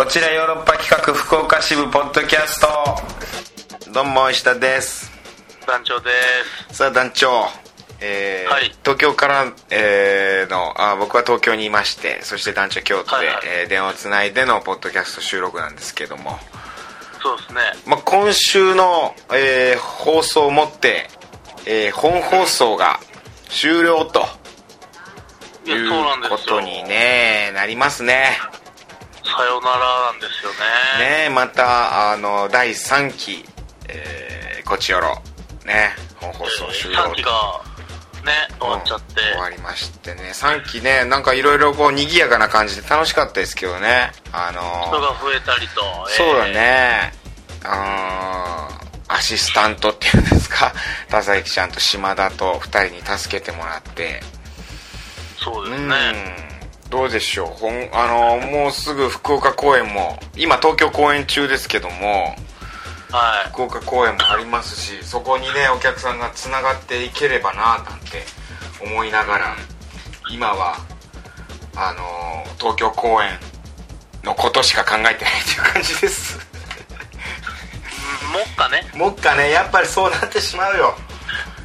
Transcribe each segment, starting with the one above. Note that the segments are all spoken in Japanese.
こちらヨーロッパ企画福岡支部ポッドキャスト。どうも石田です。団長です。さあ団長。えーはい。東京から、えーのあ僕は東京にいましてそして団長京都で、はいはい。えー電話をつないでのポッドキャスト収録なんですけども、そうですね。まあ、今週の、えー放送をもって、えー本放送が終了ということにねなりますねさよならなんですよね。ねまたあの第3期、えー、こちよろね本放送終了。3期がね終わっちゃって、終わりましてね。3期ねなんかいろいろこう賑やかな感じで楽しかったですけどね。あの人が増えたりと、えーそうだね、あーアシスタントっていうんですか。田崎ちゃんと島田と2人に助けてもらって。うんそうですねどうでしょう？ほんあのもうすぐ福岡公演も今東京公演中ですけどもはい。福岡公演もありますしそこにねお客さんがつながっていければななんて思いながら今はあの東京公演のことしか考えてないっていう感じです。うんもっかね。もっかね。やっぱりそうなってしまうよ。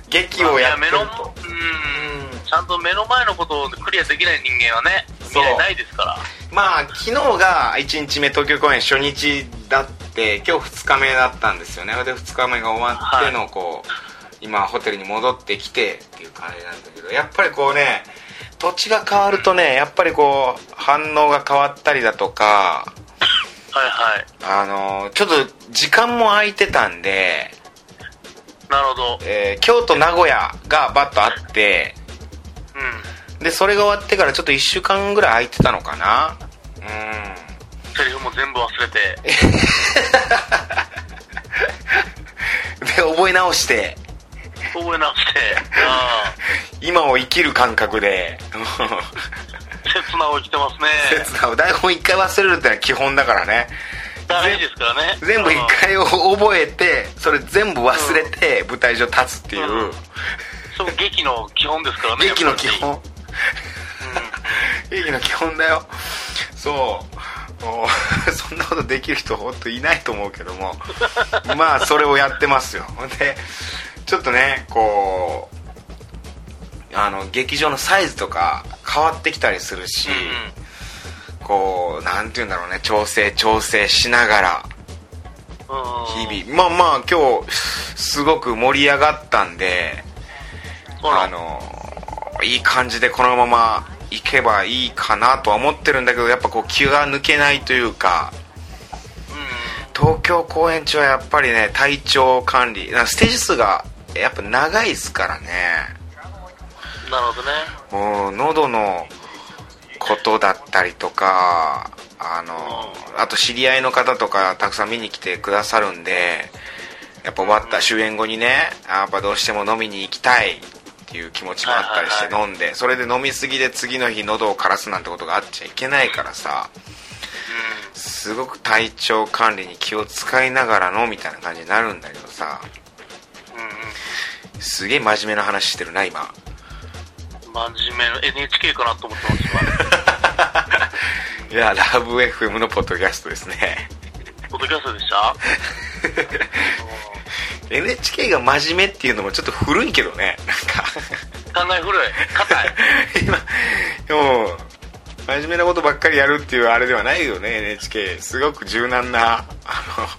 劇をやってると。うん。ちゃんと目の前のことをクリアできない人間はね未来ないですからまあ昨日が1日目東京公演初日だって今日2日目だったんですよね。で2日目が終わってのこう、今ホテルに戻ってきてっていう感じなんだけどやっぱりこうね土地が変わるとねやっぱりこう反応が変わったりだとかはいはい。あのちょっと時間も空いてたんで、なるほど。えー京都名古屋がバッとあってうんでそれが終わってからちょっと1週間ぐらい空いてたのかな。うん。セリフも全部忘れて。で覚え直して。覚え直して。あ 今を生きる感覚で。あ 切なを生きてますね。切な台本一回忘れるってのは基本だからね。大事ですからね。全部一うん回を覚えてそれ全部忘れて舞台上立つっていう、うん。そう劇の基本ですからね。劇の基やっぱ本劇の基本だよそうそん。なことできる人本当いないと思うけどもまあそれをやってますよほん。でちょっとねこうあの劇場のサイズとか変わってきたりするし、うん。こうなん。て言うん。だろうね調整調整しながら日々まあまあ今日すごく盛り上がったん。であのいい感じでこのままいけばいいかなとは思ってるんだけどやっぱこう気が抜けないというかう東京公演中はやっぱりね体調管理ステージ数がやっぱ長いですからね。んなるほどね。もう喉のことだったりとかあのあと知り合いの方とかたくさん見に来てくださるんでやっぱ終わった終演後にねやっぱどうしても飲みに行きたいっていう気持ちもあったりしてはい飲んでそれで飲みすぎで次の日喉を枯らすなんてことがあっちゃいけないからさすごく体調管理に気を使いながらのみたいな感じになるんだけどさすげえ真面目な話してるな今。真面目な NHK かなと思ってます今。いやラブ FM のポッドキャストですねポッドキャストでした、NHK が真面目っていうのもちょっと古いけどねなんか。うん、考え古い。硬い。今でも真面目なことばっかりやるっていうあれではないよね NHK すごく柔軟なあ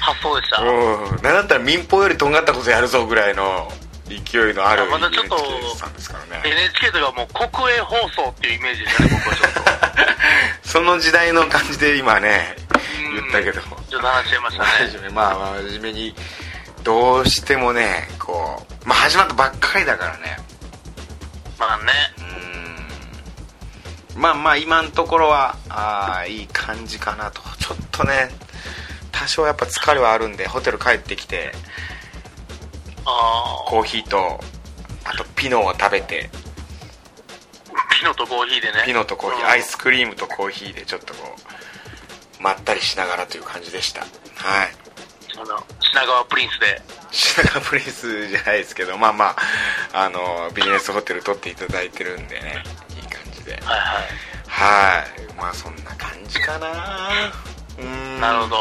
発想でした。のうん。なんだったら民放よりとんがったことやるぞぐらいの勢いのあるあまだちょっと NHK さんですからね。NHK とかもう国営放送っていうイメージでしたね僕はちょっと。その時代の感じで今ねったけど。ちょっと話しちゃいましたね。真面目まあまあ真面目にどうしてもねこうまあ始まったばっかりだからね。まあね。うん。まあまあ今のところはあーいい感じかなと。ちょっとね多少やっぱ疲れはあるんでホテル帰ってきてああコーヒーとあとピノを食べて。ピノとコーヒーでね。ピノとコーヒうん。ーアイスクリームとコーヒーでちょっとこうまったりしながらという感じでした。はい。あの品川プリンスで。品川プリンスじゃないですけどまあまああのビジネスホテル取っていただいてるんでねいい感じで。はいはい。はい。まあそんな感じかな。うん。なるほど。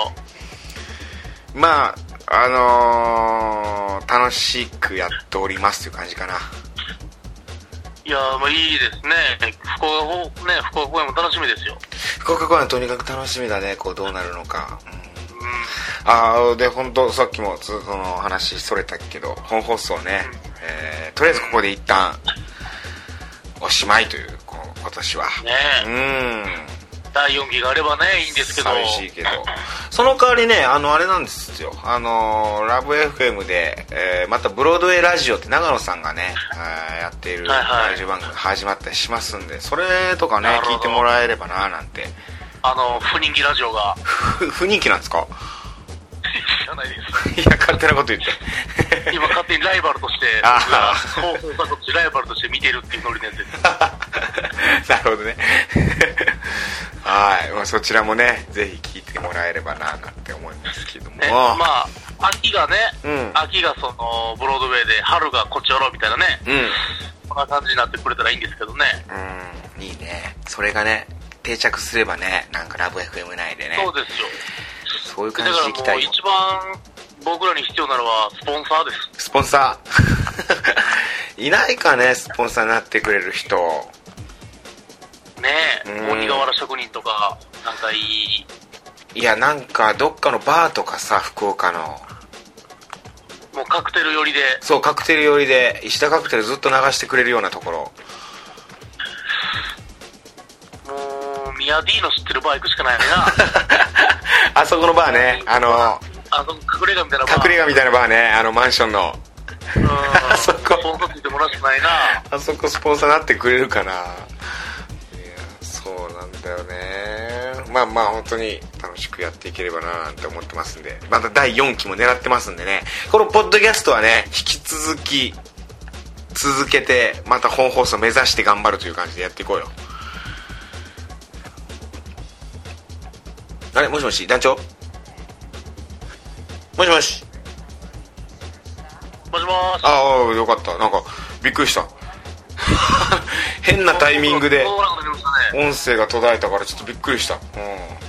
まああのー楽しくやっておりますという感じかないやー、まあいいですね。福岡公、ね、福岡公演も楽しみですよ。福岡公演はとにかく楽しみだねこうどうなるのか、うんうん。ああで本当さっきもつその話それたけど本放送ね、えーとりあえずここで一旦おしまいというこう今年はねうえ、ん第4期があればね、いいんですけど。寂しいけど。その代わりねあのあれなんですよ。あのラブ FM で、えーまたブロードウェイラジオって長野さんがね、えーやっているラジオ番組が始まったりしますんでそれとかね聞いてもらえればななんて。あの、不人気ラジオが。ふ不人気なんですか？知らないです。いや勝手なこと言って。今勝手にライバルとして、あ僕が放送作としてライバルとして見てるっていうノリのやつです。なるほどねはい、まあ、そちらもねぜひ聞いてもらえればななんて思いますけども、ね、まあ、秋がね、うん。秋がその、ブロードウェイで、春がこっちおろうみたいなね、うん。こんな感じになってくれたらいいんですけどね。うん。いいね。それがね定着すればねなんかラブ FM 内でね。そうですよ。そういう感じでいきたいよ。一番僕らに必要なのはスポンサーです。スポンサー。いないかねスポンサーになってくれる人ね。鬼瓦職人とか、なんかいい、いやなんかどっかのバーとかさ福岡の。もうカクテル寄りで、そうカクテル寄りで石田カクテルずっと流してくれるようなところ。もう、ミヤ D の知ってるバー行くしかないな。あそこのバーね。あのあの、隠れ家みたいなバー。隠れ家みたいなバーね。あのマンションの。うん。あそこ。スポンサーついてもらうしかないな。あそこスポンサーなってくれるかなまあまあ本当に楽しくやっていければななんて思ってますんで。また第4期も狙ってますんでね。このポッドキャストはね引き続き続けてまた本放送目指して頑張るという感じでやっていこうよ。あれ？もしもし？団長？もしもし？もしもーし。ああよかった。なんかびっくりした。変なタイミングで音声が途絶えたからちょっとびっくりした。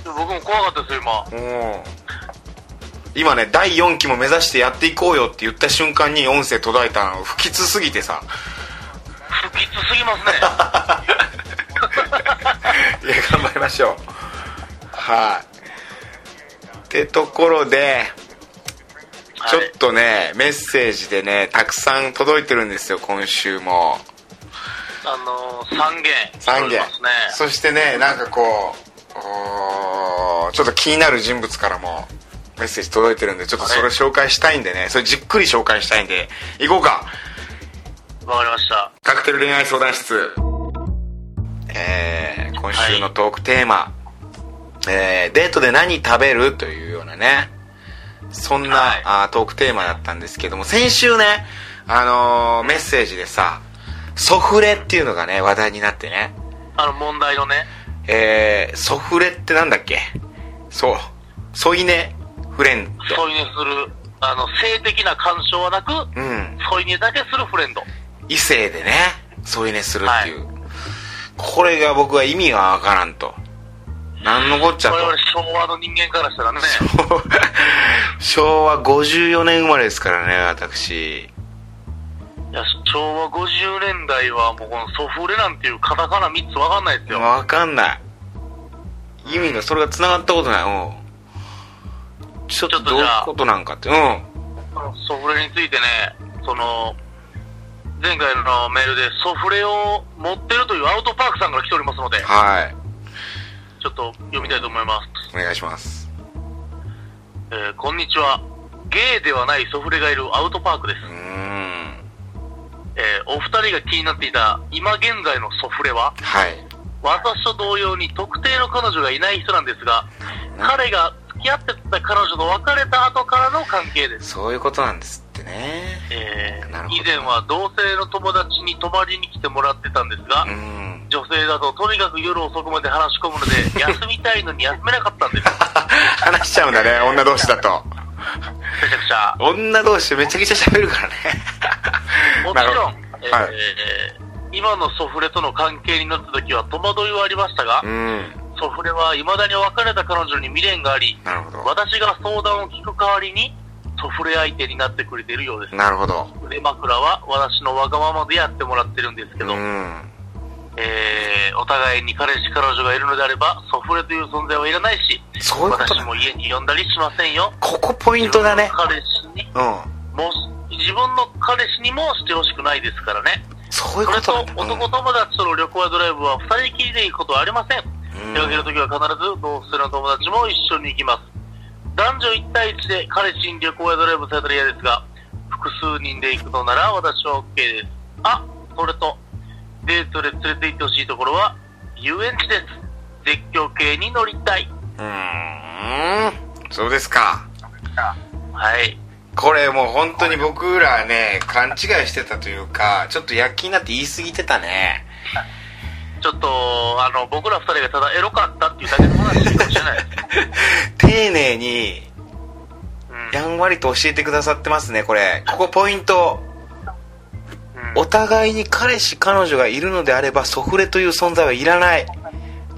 僕も怖かったですよ、今。うん、うん、今ね第4期も目指してやっていこうよって言った瞬間に音声途絶えたの不吉すぎてさ。不吉すぎますね。いや頑張りましょう。はい。ってところでちょっとね、メッセージでねたくさん届いてるんですよ今週もあのー、3件。3件ますね。そしてねなんかこうちょっと気になる人物からもメッセージ届いてるんでちょっとそれ紹介したいんでね。それじっくり紹介したいんで。行こうか。わかりました。カクテル恋愛相談室。えー、今週のトークテーマ、えーデートで何食べる？というようなね。そんな、はい。あートークテーマだったんですけども。先週ねあのーメッセージでさソフレっていうのがね話題になってね。あの、問題のね、えー、ソフレってなんだっけ？そう。添い寝フレンド。添い寝する、あの、性的な干渉はなく、うん。添い寝だけするフレンド。異性でね添い寝するっていう、これが僕は意味がわからんと。何のこっちゃと。我々昭和の人間からしたらね、昭和54年生まれですからね私いや、昭和50年代はもうこのソフレなんていうカタカナ3つわかんないですよ。わかんない。意味がそれが繋がったことない。うん。ちょっとどういうことなんかって。うん。ソフレについてね、その、前回のメールでソフレを持ってるというアウトパークさんから来ておりますので、はい。ちょっと読みたいと思います。お願いします。えーこんにちは。ゲイではないソフレがいるアウトパークですえーお二人が気になっていた今現在のソフレは、はい。私と同様に特定の彼女がいない人なんですが、彼が付き合ってた彼女と別れた後からの関係です。そういうことなんですってね。えーなるほど以前は同性の友達に泊まりに来てもらってたんですが、うん。女性だととにかく夜遅くまで話し込むので、休みたいのに休めなかったんです。話しちゃうんだね女同士だとめちゃくちゃ。女同士めちゃくちゃ喋るからね。もちろん、えーはい。今のソフレとの関係になった時は戸惑いはありましたが、うん。ソフレは未だに別れた彼女に未練があり、なるほど。私が相談を聞く代わりに、ソフレ相手になってくれているようです。なるほど。腕枕は私のわがままでやってもらってるんですけど、うんえー、お互いに彼氏彼女がいるのであれば、ソフレという存在はいらないし、そういうことだ私も家に呼んだりしませんよ。ここポイントだね自分の彼氏にうんも自分の彼氏にもしてほしくないですからね。そういうそれことだと男友達との旅行やドライブは二人きりで行くことはありません出かけるときは必ず同性の友達も一緒に行きます。男女1対1で彼氏に旅行やドライブされたら嫌ですが、複数人で行くのなら私は OK です。あ、それと、デートで連れて行ってほしいところは遊園地です。絶叫系に乗りたい。うーんそうですかはい。これもう本当に僕らね勘違いしてたというかちょっと躍起になって言い過ぎてたねちょっと、あの、僕ら二人がただエロかったっていうだけの話かもしれない。丁寧にうんやんわりと教えてくださってますねこれここポイントうんお互いに彼氏彼女がいるのであればソフレという存在はいらない。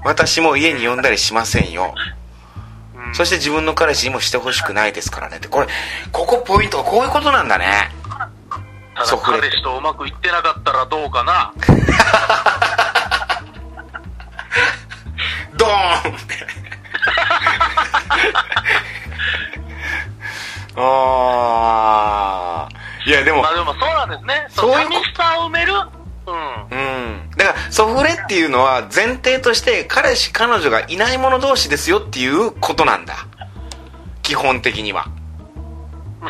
私も家に呼んだりしませんよ。うん。そして自分の彼氏にもしてほしくないですからね。ってこれここポイントこういうことなんだね。ただソフレ。彼氏とうまくいってなかったらどうかな？ドーンって。ああいやでもまあでもそうなんですね。そういう寂しさを埋める。うん。うんだからソフレっていうのは前提として彼氏彼女がいない者同士ですよっていうことなんだ基本的には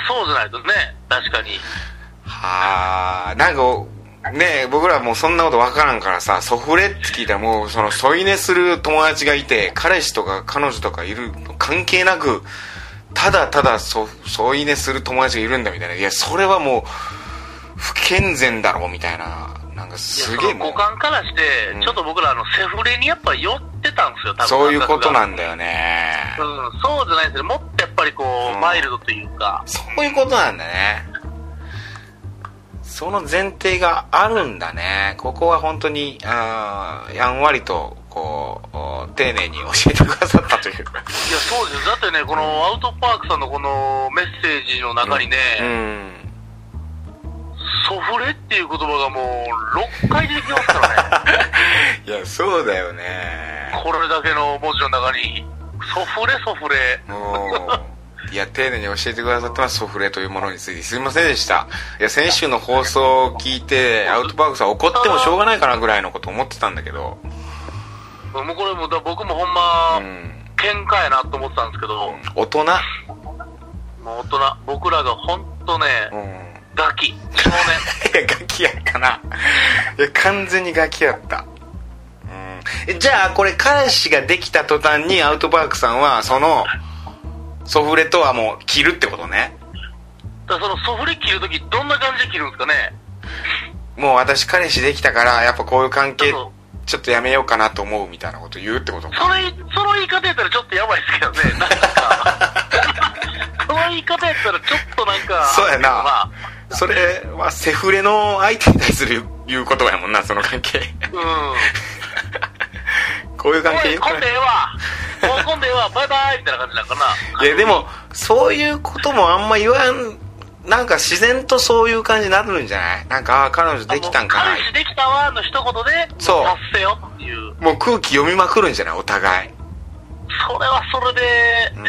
そうじゃないとね、確かに。はあなんかね僕らもうそんなこと分からんからさソフレって聞いたらもうその添い寝する友達がいて彼氏とか彼女とかいる関係なくただただそ添い寝する友達がいるんだみたいないやそれはもう不健全だろみたいななんかすげえ五感からして、うんちょっと僕らあのセフレにやっぱ寄ってたんですよ、多分。そういうことなんだ。だよねうん、そうじゃないですね。もっとやっぱりこう、うんマイルドというか。そういうことなんだねその前提があるんだねここは本当にあーやんわりとこうお丁寧に教えてくださったといういや、そうです。だってね、このアウトパークさんのこのメッセージの中にね、うんソフレっていう言葉がもう6回出てきますからね。いやそうだよねこれだけの文字の中に、ソフレソフレ。もういや丁寧に教えてくださってますソフレというものについてすいませんでしたいや先週の放送を聞いてアウトパークさん怒ってもしょうがないかなぐらいのこと思ってたんだけどもうこれもだ僕もほんま、うん。喧嘩やなと思ってたんですけど、大人？もう大人、僕らがほんとね、うん。ガキ、少年。いや、ガキやったな。いや、完全にガキやった。じゃあ、これ、彼氏ができた途端に、アウトバークさんは、その、ソフレとはもう、切るってことね？だからそのソフレ切るときどんな感じで切るんですかね？もう私、彼氏できたから、やっぱこういう関係ちょっとやめようかなと思うみたいなこと言うってことか。それ、その言い方やったらちょっとやばいですけどね。なんか、その言い方やったらちょっとなんか、そうやなまあ、それは、セフレの相手に対する言う言葉やもんな、その関係。うん。こういう関係よくない今度ええわ。もう今度ええわ。バイバイみたいな感じなんかな。いやでもそういうこともあんま言わんなんか自然とそういう感じになるんじゃない？なんかああ彼女できたんかな。彼氏できたわの一言で、そう。達成よっていう。もう空気読みまくるんじゃない？お互い。それはそれで、うん。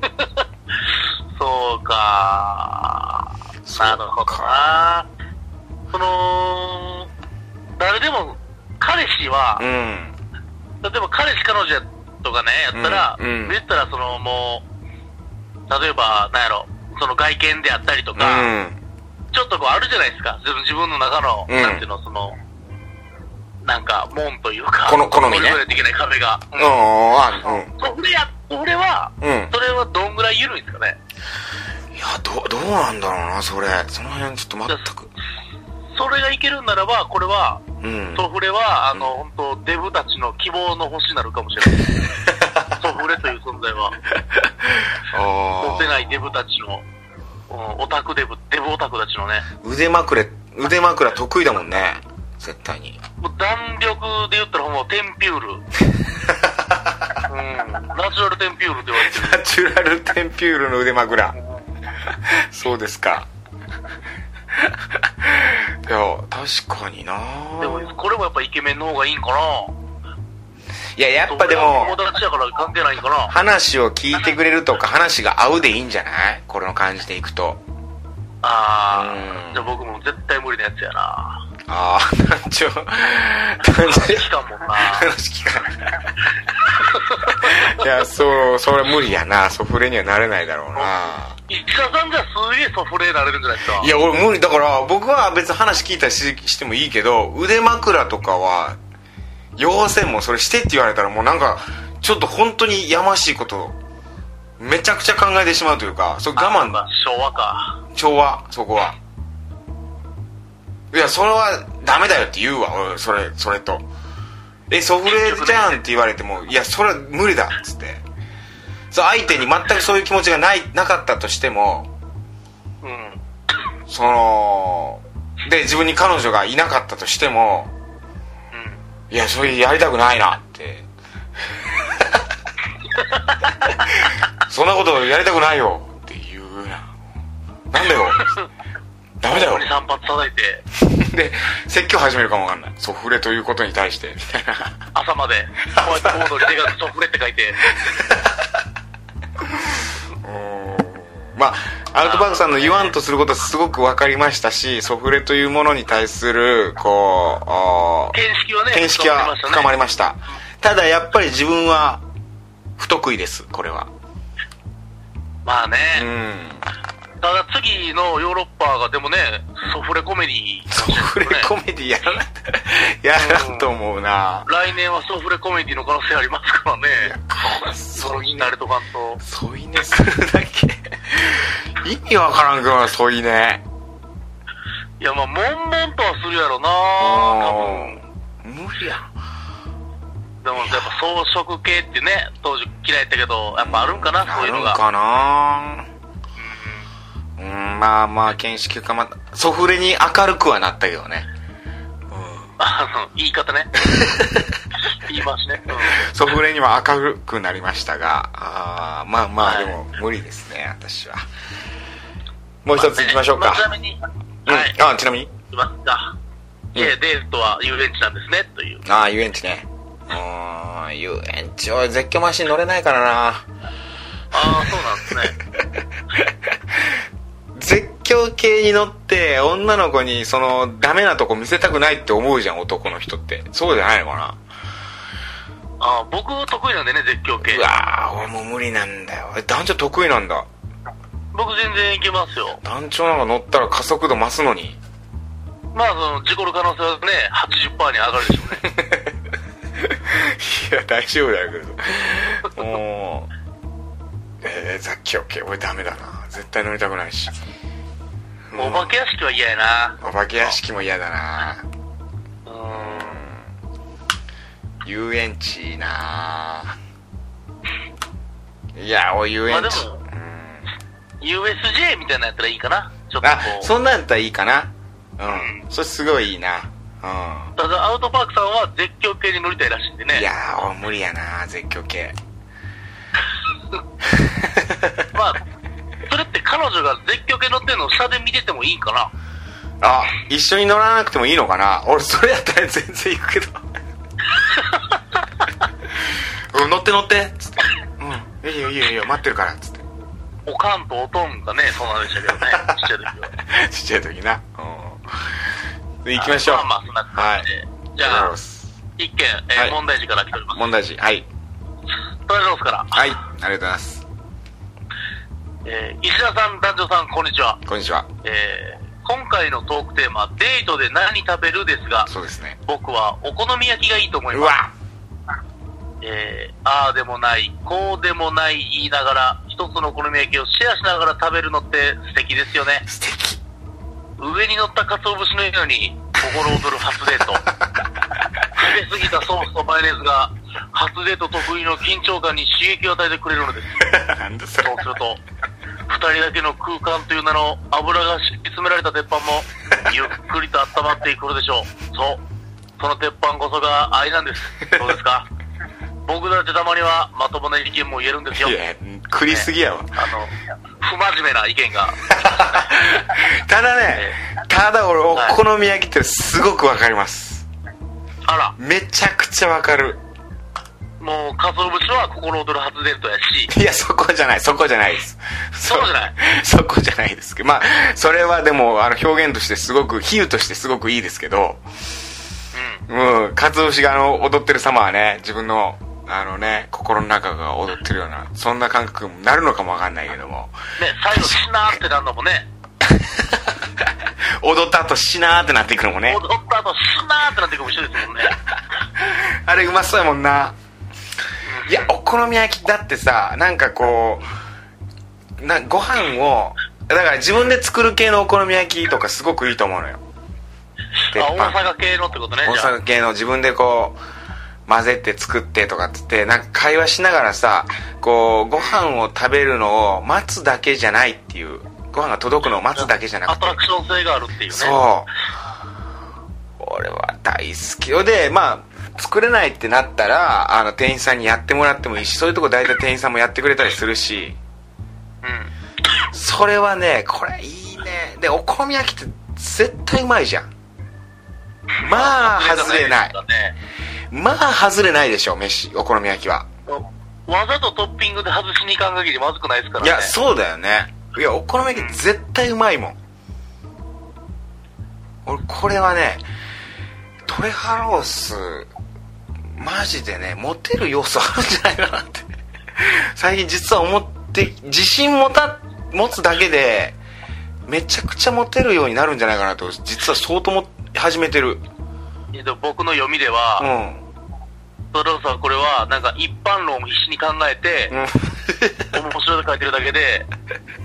そうか。なるほどな。その、誰でも、彼氏は、うん。例えば彼氏彼女やとかね、やったら、うんうん。言ったらそのもう、例えば、なんやろ、その外見であったりとうか、ん。ちょっとこうあるじゃないですか。自分の中の、うん。なんていうの、その、なんか、門というか、この好みね。乗り越えていけない壁が。うん。あうん。それや、俺は、うん。それはどんぐらい緩いんですかね？いやどうどうなんだろうなそれ。その辺ちょっと全く。それがいけるんならば、これは、うん。ソフレは、あの、本当デブたちの希望の星になるかもしれない。ソフレという存在は、ないデブたちの、うんオタクデブ、デブオタクたちのね、ー腕枕腕枕得意だもんね。絶対に。もう弾力で言ったらもうテンピュール。うん。ナチュラルテンピュールって言われてる。ナチュラルテンピュールの腕枕。そうですか。いや確かになでも、これもやっぱイケメンの方がいいんかないややっぱでも友達やから関係ないんかな。話を聞いてくれるとか話が合うでいいんじゃない？この感じでいくと。あうん。あ、じゃあ僕も絶対無理なやつやな。ああ団長団長聞かんもんな。話聞かないいやそうそれ無理やな。ソフレにはなれないだろうな。石田さんじゃすげえソフレになれるんじゃないですか？いや俺無理。だから僕は別に話聞いたりししてもいいけど腕枕とかは要請もそれしてって言われたらもうなんかちょっと本当にやましいことめちゃくちゃ考えてしまうというかそれ我慢まあ昭和か。調和そこはいやそれはダメだよって言うわ俺それそれとえソフレじゃんって言われてもいやそれは無理だっつってそう相手に全くそういう気持ちがないなかったとしてもうん。そので自分に彼女がいなかったとしてもうん。いやそれやりたくないなって。そんなことやりたくないよって言うな。なんだよ。ダメだよ。2、3発叩いて、で説教始めるかもわかんない。ソフレということに対してみたいな。朝まで、ホワイトボードに手がソフレって書いて、まあアウトバーグさんの言わんとすることはすごく分かりましたしソフレというものに対するこう見識はね、見識は深まりまました。ただやっぱり自分は不得意ですこれは。まあね、うんただ次のヨーロッパがでもね、ソフレコメディソフレコメディやらなやらんと思うな来年はソフレコメディの可能性ありますからね。そういねなれとかんと。添い寝するだけ意味わからんくな添い寝いや、まあ、悶々とはするやろな多分。無理やでも、やっぱ装飾系ってね、当時嫌いやったけど、やっぱあるんかな、そういうのが。あるんかなうんまあまあ見識かまたソフレに明るくはなったけどねあの、言い方ね。言いますね。うんソフレには明るくなりましたがあーまあまあはいでも無理ですね私はもう一ついきましょうか、まあちなみに、うんはい。あちなみに？いきますか。いえ、デートは遊園地なんですね、という。ああ遊園地ねうん遊園地は絶叫マシン乗れないからなああ、そうなんですね。絶叫系に乗って女の子にそのダメなとこ見せたくないって思うじゃん男の人ってそうじゃないのかなああ、僕得意なんでね、絶叫系う。わー俺もう無理なんだよえ団長得意なんだ僕全然いけますよ。団長なんか乗ったら加速度増すのにまあ、その、事故る可能性はね、80%に上がるでしょうね。いや大丈夫だけどもうえー、絶叫系俺ダメだな。絶対乗りたくないし。お化け屋敷は嫌やな。お化け屋敷も嫌だな。うーん。遊園地な。いやお遊園地、まあ USJ みたいなやったらいいかな。ちょっとこあう。そんなんやったらいいかな。うん。それすごいいいな。うただ、アウトパークさんは絶叫系に乗りたいらしいんでね。んいやー俺無理やな絶叫系 まあ、それって彼女が絶叫系乗ってるのを下で見ててもいいんかな？あ一緒に乗らなくてもいいのかな？俺それやったら全然行くけど。うん乗って乗って。っつって。うんいいよいいよいいよ。待ってるから。っつって。おかんとおとんがね、そうなんでしたけどね、ちっちゃい時は。ちっちゃい時な。うん。で行きましょう。まあまあ、そんな感じで。じゃあ一件、えーはい。問題児から来ております。問題児。はい。トライロースから。はいありがとうございますえー石田さん、男女さん、こんにちは。こんにちはえー今回のトークテーマ、デートで何食べるですが、そうですね僕はお好み焼きがいいと思いうます。わえー、ああでもない、こうでもない言いながら、一つのお好み焼きをシェアしながら食べるのって素敵ですよね。素敵上に乗った鰹節のように心躍る初デート。食べ過ぎたソースとマヨネーズが初デート得意の緊張感に刺激を与えてくれるのです。なんだそれそうすると、二人だけの空間という名の油が敷き詰められた鉄板も、ゆっくりと温まってくるでしょう。そう。その鉄板こそが愛なんです。どうですか？僕だってたまにはまともな意見も言えるんですよ。いや食りすぎやわ、あの、不真面目な意見が。ただねただ俺おはい好み焼きってすごくわかりますあら、めちゃくちゃわかるもう、鰹節は心躍る発電とやし、いやそこじゃない。そこじゃないです。そうじゃない？そこじゃないですけど。まあそれはでもあの表現としてすごく比喩としてすごくいいですけど。うん。うん鰹節があの踊ってる様はね自分のあのね心の中が踊ってるようなそんな感覚になるのかもわかんないけども。ね、最後、しなーってなるのもね、踊った後しなーってなっていくのもね。踊った後、しなーってなっていくのも一緒ですもんね。あれうまそうやもんないやお好み焼きだってさなんかこうなご飯をだから自分で作る系のお好み焼きとかすごくいいと思うのよ。鉄あ、板大阪系のってことね、大。阪系の自分でこう混ぜて作ってとかっつってなんか会話しながらさこうご飯を食べるのを待つだけじゃないっていうご飯が届くのを待つだけじゃなくて。アトラクション性があるっていうね。そう。俺は大好きよ。でまあ作れないってなったらあの店員さんにやってもらってもいいしそういうとこ大体店員さんもやってくれたりするし。うん。それはねこれいいね。でお好み焼きって絶対うまいじゃん。まあ外れない。ねまあ外れないでしょ飯お好み焼きは。わざとトッピングで外しにいかん限りまずくないですからね。いやそうだよね。いやお好み焼き絶対うまいもん。俺これはねトレハロースマジでねモテる要素あるんじゃないかなって。最近実は思って自信持た持つだけでめちゃくちゃモテるようになるんじゃないかなと実は相当も始めてる。えっと僕の読みでうは、んトローさんこれは、なんか一般論を必死に考えて、うん。面白いと書いてるだけで、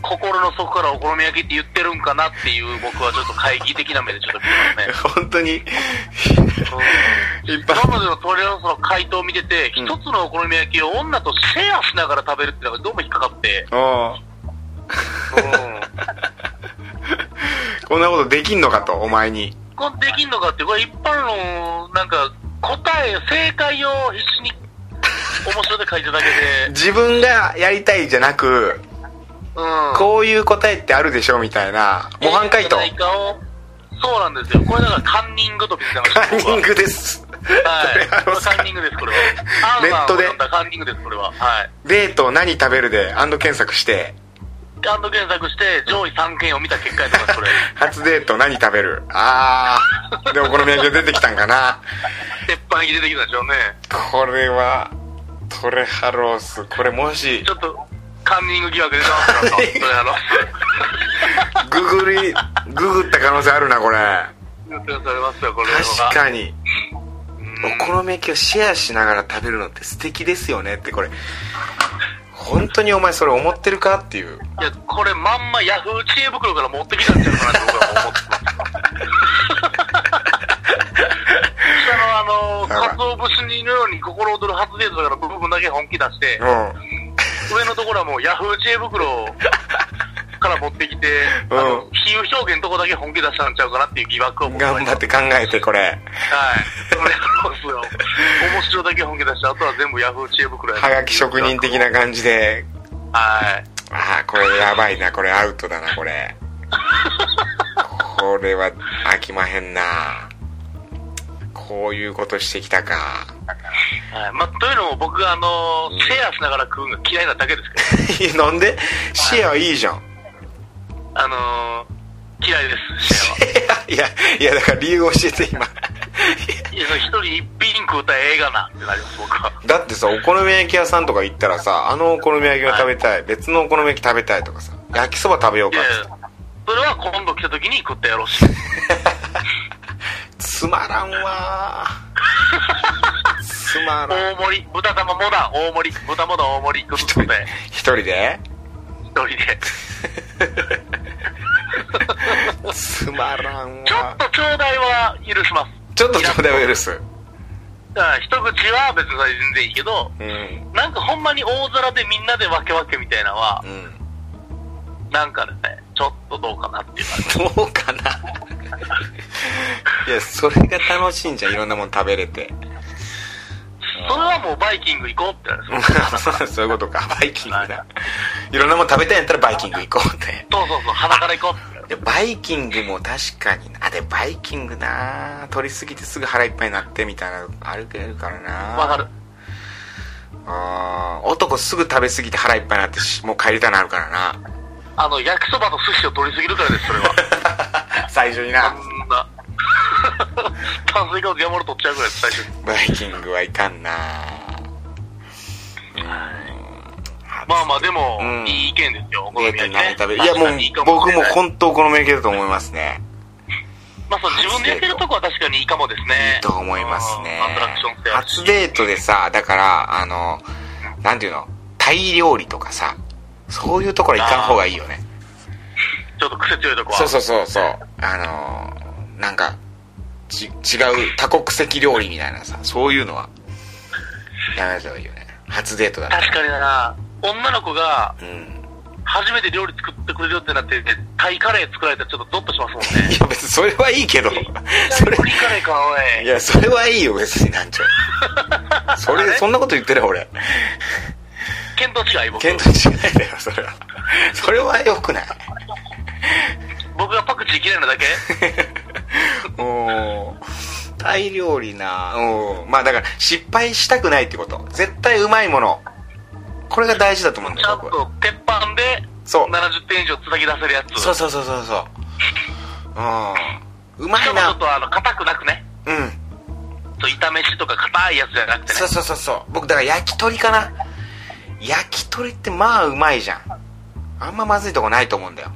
心の底からお好み焼きって言ってるんかなっていう僕はちょっと懐疑的な目でちょっと見てますね。本当に。一般。今までのトレローさんの回答を見てて、うん。一つのお好み焼きを女とシェアしながら食べるっていうのがどうも引っかかって。こんなことできんのかとお前に。これできんのかって、これ一般論、なんか、答え、正解を必死に面白いで書いてるだけで、自分がやりたいじゃなくうん。こういう答えってあるでしょみたいな模範解答ええんじゃないかをそうなんですよ。これだからカンニングと見てました。カンニングです僕は はい。カンニングです、これは。ネットでカンニングです、これは。はい。デート何食べるでアンド検索してアンド検索して、上位3件を見た結果やと思います、これ。初デート何食べる？あーでお好み焼きが出てきたんかな鉄板に出てきたでしょうね。これはトレハロース。これもしちょっと、カンニング疑惑出てますから、それあの、ググりググった可能性あるなこれ。確かに。うん。お好み焼きをシェアしながら食べるのって素敵ですよねってこれ。本当にお前それ思ってるかっていう。いや、これまんまヤフー知恵袋から持ってきたんちゃうかなって僕は思ってます。下のあの、やばい鰹節のように心躍る発電とかの部分だけ本気出して、うん。上のところはもうヤフー知恵袋から持ってきて、あのうん、比喩表現のとこだけ本気出したんちゃうかなっていう疑惑を僕は頑張って考えてこれ。はい。それそうですよ。面白だけ本気出して、あとは全部ヤフー知恵袋やはがき職人的な感じで。はい。ああこれやばいなこれアウトだなこれ。これは飽きまへんなこういうことしてきたかはい。まあ、というのも僕があの、うんシェアしながら食うのが嫌いなだけですけど、なんで？シェアいいじゃんあのー、嫌いです、シェアは。いやいやだから理由教えて今いや、一人一品食うたらええがなってなります、僕は。だってさお好み焼き屋さんとか行ったらさあのお好み焼きが食べたい、別のお好み焼き食べたいとかさ焼きそば食べようかってそれは今度来た時に食ったやろうし。つまらんわ。ーつまらん。大盛り、豚玉モダン大盛り、豚モダン大盛り。食一人って、一人で？一人で。つまらんちょっわとちょうだいは許します。ちょっとちょうだいを許す。だから一口は別に全然いいけど、うん。なんかほんまに大皿でみんなで分け分けみたいなのはう、ん。なんかね、ちょっとどうかなっていう。感じ。どうかな？いやそれが楽しいんじゃんいろんなもん食べれて。それはもうバイキング行こうって。そ うそういうことか。バイキングだ。いろんなもん食べたいんやったらバイキング行こうって。そうそうそうハナから行こうって。バイキングも確かにな。あでバイキングな。取りすぎてすぐ腹いっぱいになってみたいなのあるけどからな。わかる。あー男すぐ食べ過ぎて腹いっぱいになってしもう帰りたなるからな。あの焼きそばと寿司を取りすぎるからですそれは 最初にな。そんな。炭水化物山盛り取っちゃうぐらい最初に。バイキングはいかんな。まあまあでも、うん。いい意見ですよ。お好み焼きね。食べるい。やもう僕も本当お好み焼きだと思いますね。まあそう自分で焼けるとこは確かにいいかもですね。いいと思いますね。うんアトラクション性あるし。初デートでさだからあのなんていうの？タイ料理とかさそういうところ行かん方がいいよねちょっと癖強いとこはそうそうそうそう。あのーなんかち違う多国籍料理みたいなさそういうのはやめた方がいいよね。初デートだったら。確かにな。女の子がうん。初めて料理作ってくれるよってなってタイカレー作られたらちょっとゾッとしますもんね。いや別にそれはいいけど。それタイカレーかおい。いやそれはいいよ別に団長。それそんなこと言ってる俺。見当違い僕。見当違いだよそれは。それはよくない 僕がパクチー嫌いなだけ？おー。タイ料理な。うんまあだから失敗したくないってこと。絶対うまいもの。これが大事だと思うんだちゃんと鉄板でそう。70点以上叩き出せるやつ。そうそうそうそうそう。うん。うまいしかもちょっなとあの硬くなくね？うん。そう炒めしとか硬いやつじゃなくてね。そうそうそうそう。僕だから焼き鳥かな。焼き鳥ってまあうまいじゃん。あんままずいとこないと思うんだよ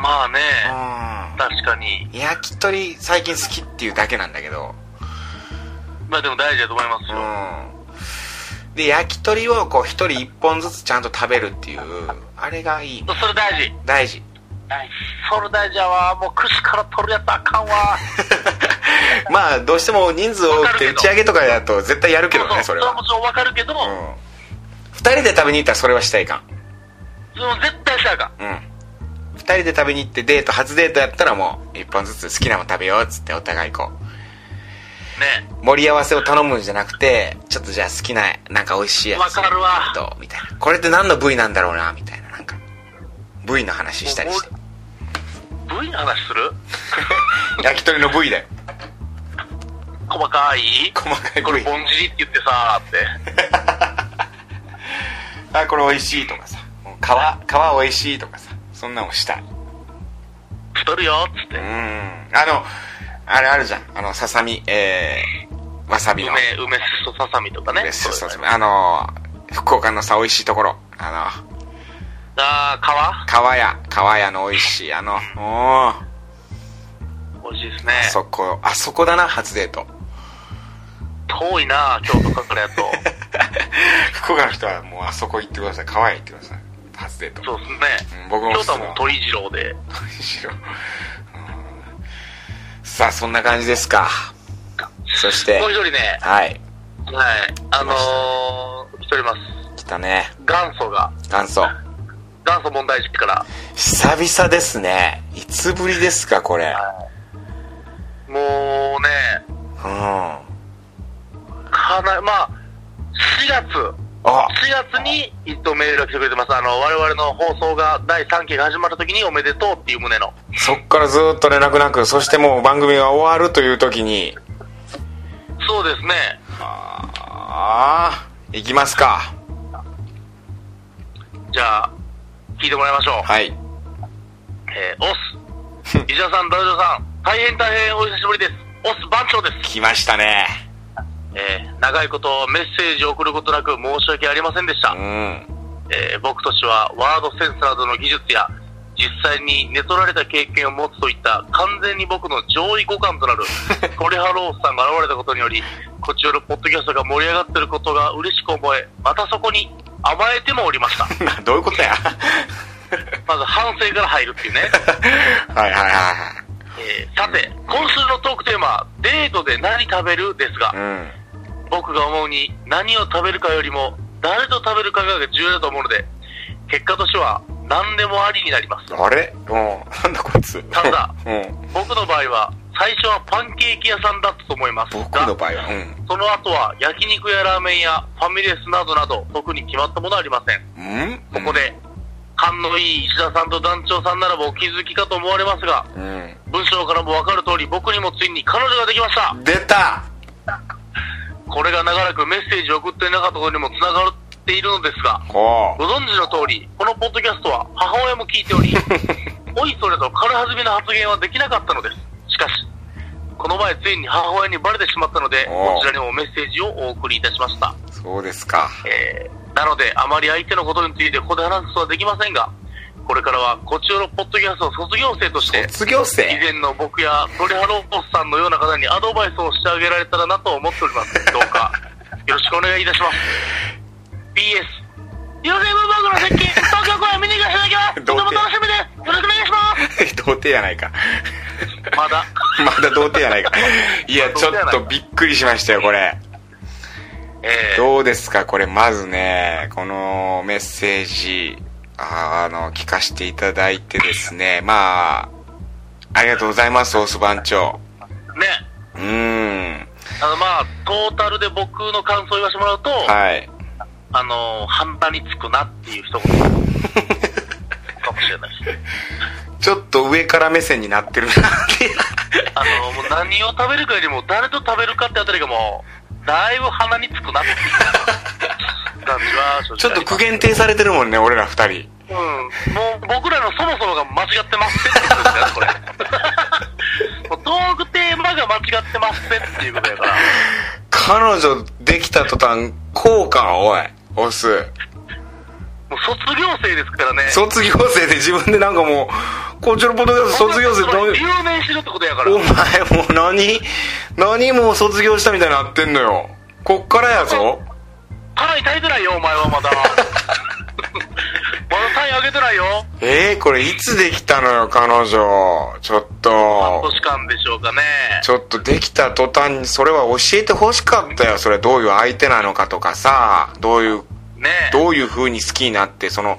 まあね。う確かに。ん焼き鳥最近好きっていうだけなんだけど。まあでも大事だと思いますうよ、ん。で焼き鳥をこう一人一本ずつちゃんと食べるっていうあれがいい。それ大事。大事。それ大事やわもう串から取るやつあかんわ。まあどうしても人数多くて打ち上げとかだと絶対やるけどねそれは。はもちろんわかるけど、うん。二人で食べに行ったらそれはしたらいかん。絶対したらあかん。うん二人で食べに行ってデート初デートやったらもう一本ずつ好きなもの食べようっつってお互いこう。ね。盛り合わせを頼むんじゃなくてちょっとじゃあ好きななんか美味しいやつわかるわ。とみたいな。これって何の部位なんだろうな？みたいな。なんか部位の話したりして。部位の話する？焼き鳥の部位だよ。細かい？細かいこ部位。れぼんじりって言ってさって。あこれ美味しいとかさ。皮皮美味しいとかさそんなのした。い太るよっつって。うん。あのあれあるじゃん。あのささみえー、わさびの。梅梅しそささみとかね。梅しそささみ。あの福岡のさ美味しいところ。ああーの川屋。川屋の美味しい。あのおー皮美味しいですね。あそこ。あそこだな初デート。遠いな京都からやと。福岡の人はもうあそこ行ってください。川屋行ってください初デートそうですね。うん僕も京都はもう鳥次郎で。しろうん。さあそんな感じですか。そして。もう一人ね。はい。はい。あのー、来ております。来たね。元祖が。元祖。元祖問題児から。久々ですね。いつぶりですかこれ。もうね。うん。かなまあ4月あ4月に一等メールが来てくれてます。あの我々の放送が第3期が始まった時におめでとうっていう旨の。そっからずっと連絡なくそしてもう番組が終わるという時に。そうですね。ああ行きますか。じゃあ聞いてもらいましょう。はい。えー、オス。石田さん、ダルジョさん、大変大変お久しぶりです。オス番長です。来ましたねえー、長いことメッセージを送ることなく申し訳ありませんでしたう。んえー、僕としてはワードセンスなどの技術や、実際に寝取られた経験を持つといった完全に僕の上位互換となる コリハロースさんが現れたことにより、こちらのポッドキャストが盛り上がっていることが嬉しく思え、またそこに甘えてもおりました。どういうことや？まず反省から入るっていうね。はいはいはいはいえーさて、今週のトークテーマ、デートで何食べる？ですが、うん僕が思うに何を食べるかよりも誰と食べるかが重要だと思うので、結果としては何でもありになります。あれ？うん。なんだこいつ。ただ？うん。僕の場合は最初はパンケーキ屋さんだったと思います。僕がの場合はうん。その後は焼肉やラーメンやファミレスなどなど特に決まったものはありません。うん？ここで勘のいい石田さんと団長さんならばお気づきかと思われますがうん。文章からも分かる通り僕にもついに彼女ができました。出たこれが長らくメッセージを送っていなかったことにもつながっているのですがほご存知の通りこのポッドキャストは母親も聞いており おいそれと軽はずみの発言はできなかったのです。しかしこの前ついに母親にバレてしまったのでこちらにもメッセージをお送りいたしました。うそうですか。えーなので、あまり相手のことについてここで話すことはできませんが、これからはこちらのポッドキャストの卒業生として、卒業以生前の僕や鳥ハローボスさんのような方にアドバイスをしてあげられたらなと思っております。どうか、よろしくお願いいたします。PS、ヨセブ僕の設計、東京公演見に行かせていただきます。とても楽しみです。よろしくお願いします。童貞やないか。まだ、まだ童貞やないか。いやちょっとびっくりしましたよこれ。えー、どうですかこれまずねこのメッセージあの聞かせていただいてですね。まあありがとうございますオス番長。ね、うーん。あのまあ、トータルで僕の感想を言わせてもらうと、はい。あの、鼻につくなっていう一言。かもしれないです。ちょっと上から目線になってるなっていう。あの、もう何を食べるかよりも誰と食べるかってあたりがもう、だいぶ鼻につくなっていうちょっと苦言呈されてるもんね俺ら二人うん。もう僕らのそもそもが間違ってますってってことですよね、これ。もうトークテーマが間違ってますってっていうことやから。彼女できた途端こうかおいオスもう卒業生ですからね。卒業生で自分でなんかもうこっちのポッドキャスト卒業生どう留年してるってことやから。お前もう何？何もう卒業したみたいになってんのよこっからやぞ単位足りてないよ、お前はまだ。まだ単位上げてないよ。えー、これいつできたのよ彼女。ちょっ半と年間でしょうかね。ちょっとできた途端にそれは教えてほしかったよそれ。どういう相手なのかとかさ。どういうねどういう風に好きになってその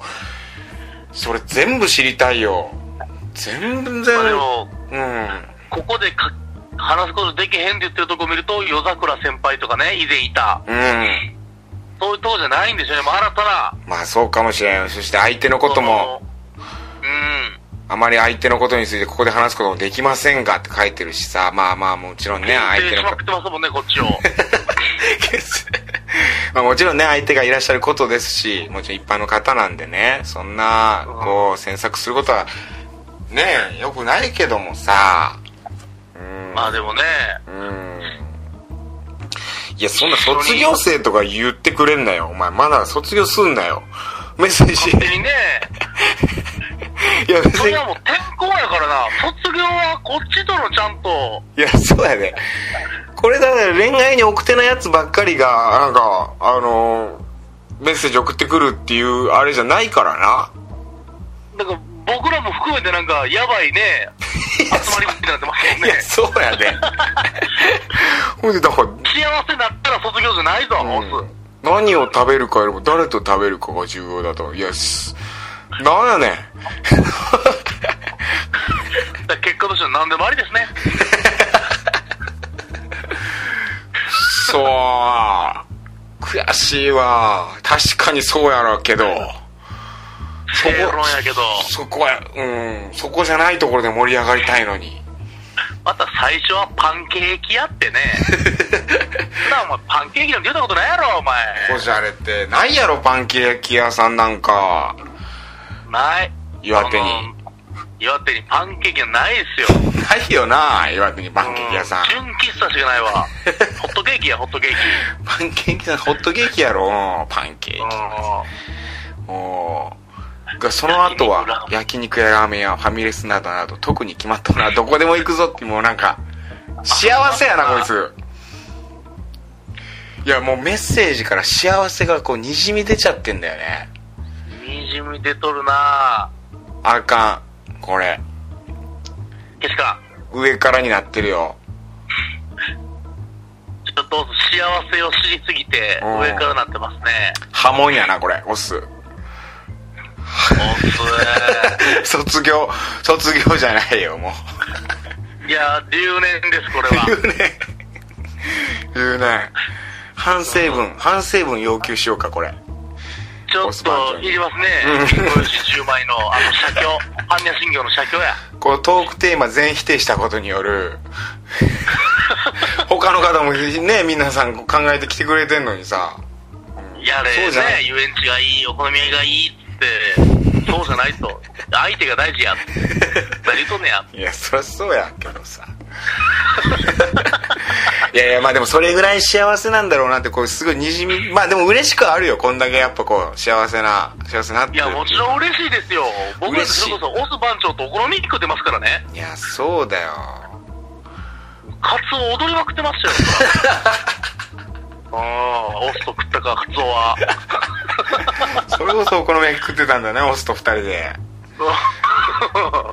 それ全部知りたいよ。全然。うん。ここでか話すことできへんって言ってるとこ見ると、夜桜先輩とかね、以前いた。うんそういうとこじゃないんですよね。もう新たな。まあそうかもしれんそして相手のことも。うん。あまり相手のことについてここで話すこともできませんがって書いてるしさまあまあもちろんね相手のこ定しまくってますもんね、こっちを。まあもちろんね相手がいらっしゃることですしもちろん一般の方なんでねそんなこう詮索することはねよくないけどもさうんまあでもね、うんいやそんな卒業生とか言ってくれんなよ。お前まだ卒業すんなよ。メッセージ。勝手にね、いや別に。それはもう転校やからな。卒業はこっちとのちゃんと、いやそうやで。これだから恋愛に奥手なやつばっかりがなんかあのメッセージ送ってくるっていうあれじゃないからな。なんか僕らも含めてなんか、やばいね、集まりみたいになってますもんいやね。そうやで ほんでだから幸せになったら卒業じゃないぞ、オス。何を食べるかよりも誰と食べるかが重要だと。いやすなんやねん。結果としては何でもありですね。そう。悔しいわ。確かにそうやろうけど。そ正論やけど、そこはうん。そこじゃないところで盛り上がりたいのにまた最初はパンケーキ屋ってね。なお前パンケーキなんて言ったことないやろ、お前。こじゃれってないやろパンケーキ屋さんなんかない。岩手に。岩手にパンケーキはないですよ。ないよな岩手にパンケーキ屋さんうん純喫茶しかないわ。ホットケーキや、ホットケーキ。パンケーキさんホットケーキやろパンケーキうんおーがその後は焼肉やラーメンやファミレスなどなど特に決まったものはどこでも行くぞってもうなんか幸せやなこいつ。いやもうメッセージから幸せがこうにじみ出ちゃってんだよね。にじみ出とるな。あかんこれ。けしか、上からになってるよ。ちょっと幸せを知りすぎて、うん。上からなってますね。波紋やなこれオスおっす卒業卒業じゃないよもいや、留年です、これは。言うね言うね反省文反省文要求しようかこれ。ちょっと、いりますね。人吉10枚の、あの、写経。般若心経の写経や。こうトークテーマ全否定したことによる 他の方もね皆さん考えてきてくれてんのにさ。やれ、ね、遊園地がいい、お好み焼きがいいって、そうじゃないと。相手が大事や。何言うとんねや。いやそりゃそうやけどさ いやいやまあでもそれぐらい幸せなんだろうなってこうすごいにじみまあでも嬉しくはあるよこんだけやっぱこう幸せな幸せになっていや、もちろん嬉しいですよ。僕だって嬉しいそれこそ、オス番長とお好み食ってますからね。いやそうだよカツオ踊りまくってましたよ。ああ、オスと食ったか、カツオは。それこそお好み焼き食ってたんだねオスと二人で。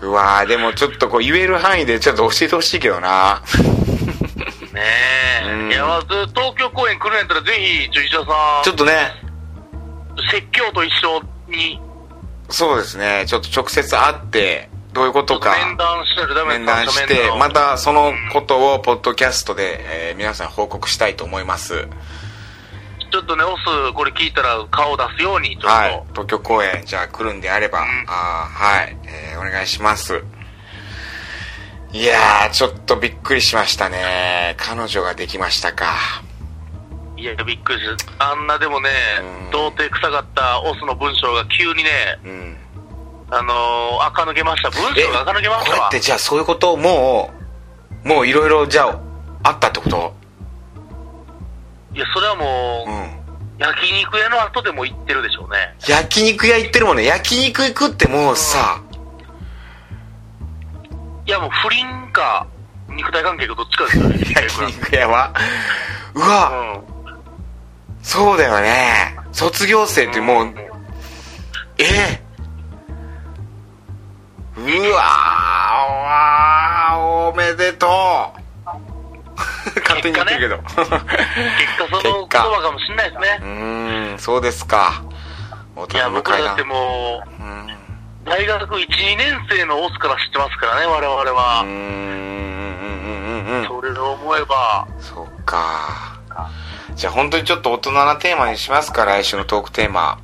う。わーでもちょっとこう言える範囲でちょっと教えてほしいけどな。ねうん。え。いや、まず東京公演来るんやったらぜひ、ちょ、石田さん、ちょっとね。説教と一緒に。そうですね。ちょっと直接会ってどういうことか。面談したらダメ面談してまたそのことをポッドキャストで、えー皆さん報告したいと思います。ちょっとね、オス、これ聞いたら顔出すように、ちょっと。はい。東京公演じゃあ来るんであれば、ん。あーはい、えーお願いします。いやーちょっとびっくりしましたね。彼女ができましたか。いや、びっくりする。あんなでもねうん、童貞臭かったオスの文章が急にね、うんあのー、垢抜けました。文え章が垢抜けましたわこれって。じゃあそういうこともうもういろいろじゃああったってこと？いや、それはもう、うん焼肉屋の後でも言ってるでしょうね。焼肉屋行ってるもんね焼肉行くってもうさ、いや、もう不倫か、肉体関係かどっちかですよね。焼肉屋はうわ、うん。そうだよね卒業生ってもう、んえ？うわおめでとう。勝手に言ってるけど、結果その言葉かもしんないですね。う。ーんそうですか。大いや、僕らだってもう、うん。大学1、2年生のオスから知ってますからね、我々は。んうんうんうんうん。それを思えば、そっか。じゃあ本当にちょっと大人なテーマにしますか来週のトークテーマ。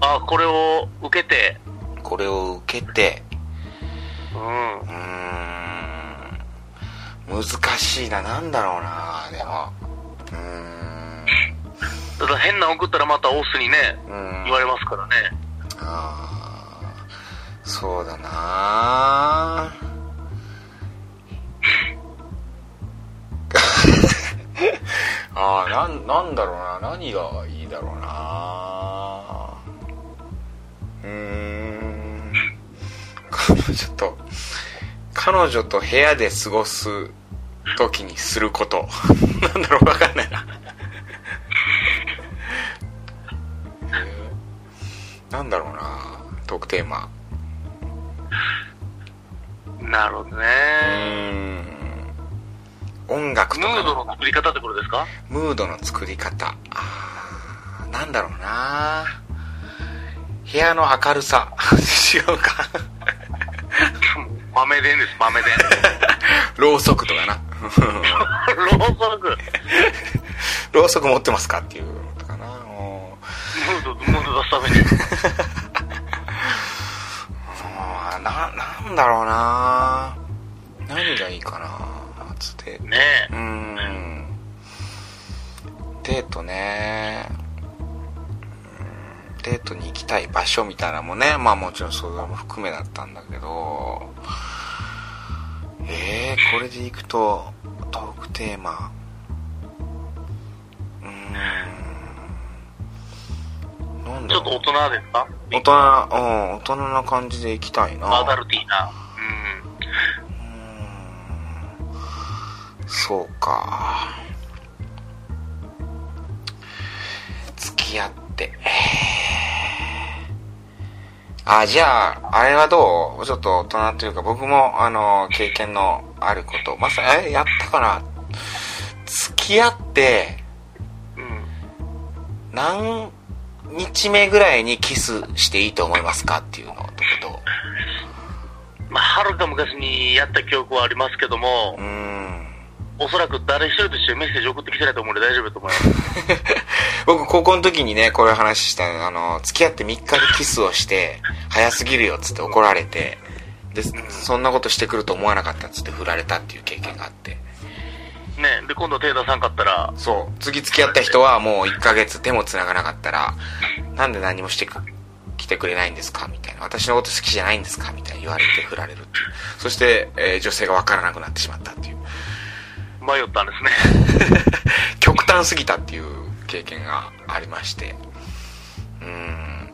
あ、これを受けて、これを受けてうん。うーん。難しいななんだろうなでも。うーんだから変なの送ったらまたオスにね、うん。言われますからね。あー。そうだな。ああなんなんだろうな。何がいいだろうな。うーん ちょっと彼女と部屋で過ごす時にすること。なんだろう分かんないな。え ーなんだろうなトークテーマ。なるほどうね。ーん。音楽とか。ムードの作り方ってことですか？ムードの作り方。なんだろうな。部屋の明るさ。違うか 豆電です、豆電。ろうそくとかな。ろうそく。ろうそく持ってますかっていうのとかな。もムード、ムード出すために。ななんだろうな。何がいいかなつって。ねうーん。デートね。うんデートに行きたい場所みたいなのもね。まあもちろんそれも含めだったんだけど。えー、これでいくとトークテーマ。うーん。なんだちょっと大人ですか？大人なうん大人な感じで行きたいな。アダルティーな。そうか。付き合ってあじゃああれはどう？ちょっと大人というか僕もあの経験のあることまさえやったかな？付き合ってうん。うん。何日目ぐらいにキスしていいと思いますかっていうのとどうまあ、はるか昔にやった記憶はありますけども、うんおそらく誰一人としてメッセージ送ってきてないと思うんで大丈夫だと思います。僕高校の時にねこういう話したの。あの付き合って3日でキスをして早すぎるよっつって怒られて。でそんなことしてくると思わなかったっつって振られたっていう経験があって。ね、で、今度手出さんかったら、そう。次付き合った人はもう1ヶ月手も繋がなかったらなんで何もしてく来てくれないんですかみたいな。私のこと好きじゃないんですかみたいに言われて振られるっていう。そして、えー女性が分からなくなってしまったっていう迷ったんですね。極端すぎたっていう経験がありましてうーん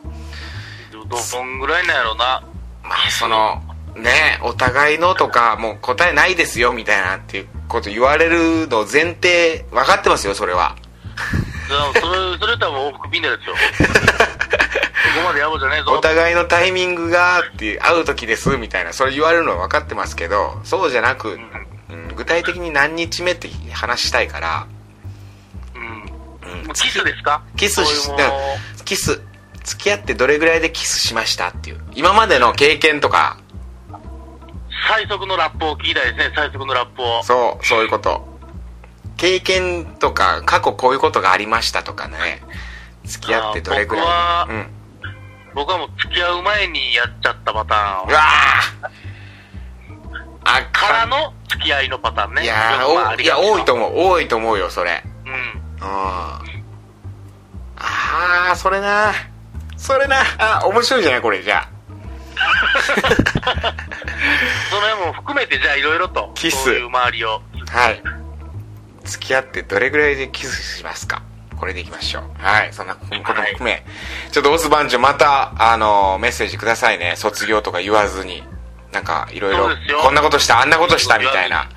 どどんぐらいなんやろうな。まあそのねお互いのとかもう答えないですよみたいなっていうこと言われるの前提分かってますよそれはそれ、それ多分往復ビンダですよ。そこまで野暮じゃねえぞ。お互いのタイミングがって会う時ですみたいなそれ言われるのは分かってますけどそうじゃなく、うん具体的に何日目って話したいから、うん。うん。キスですか？キスしキス。付き合ってどれぐらいでキスしましたっていう。今までの経験とか。最速のラップを聞きたいですね、最速のラップを。そうそういうこと。経験とか過去こういうことがありましたとかね。付き合ってどれぐらい。僕はうん。僕はもう付き合う前にやっちゃったパターン。うわーあからの付き合いのパターンね。いやまいや多いと思う。多いと思うよそれ。うん。うん。ああそれな。それな。あ面白いじゃないこれじゃあ。その辺も含めて、じゃあいろいろと、キス。そういう周りを。はい。付き合ってどれぐらいでキスしますか？これでいきましょう。はいそんなことも含め、ちょっとオス番長またあのメッセージくださいね。卒業とか言わずになんかいろいろこんなことしたあんなことしたみたいな。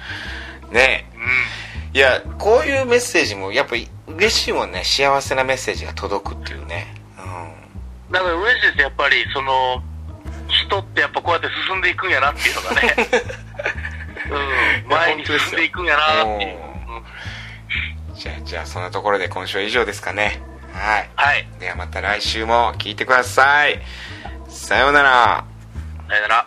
ね。うん。いやこういうメッセージもやっぱり嬉しいもんね。幸せなメッセージが届くっていうね。うん。だから嬉しいですやっぱり、その、人ってやっぱこうやって進んでいくんやなっていうのがね。うん。前に進んでいくんやなっていう。うん。じゃあじゃあそんなところで今週は以上ですかね。はい。はい。ではまた来週も聞いてください。さようなら。さよなら。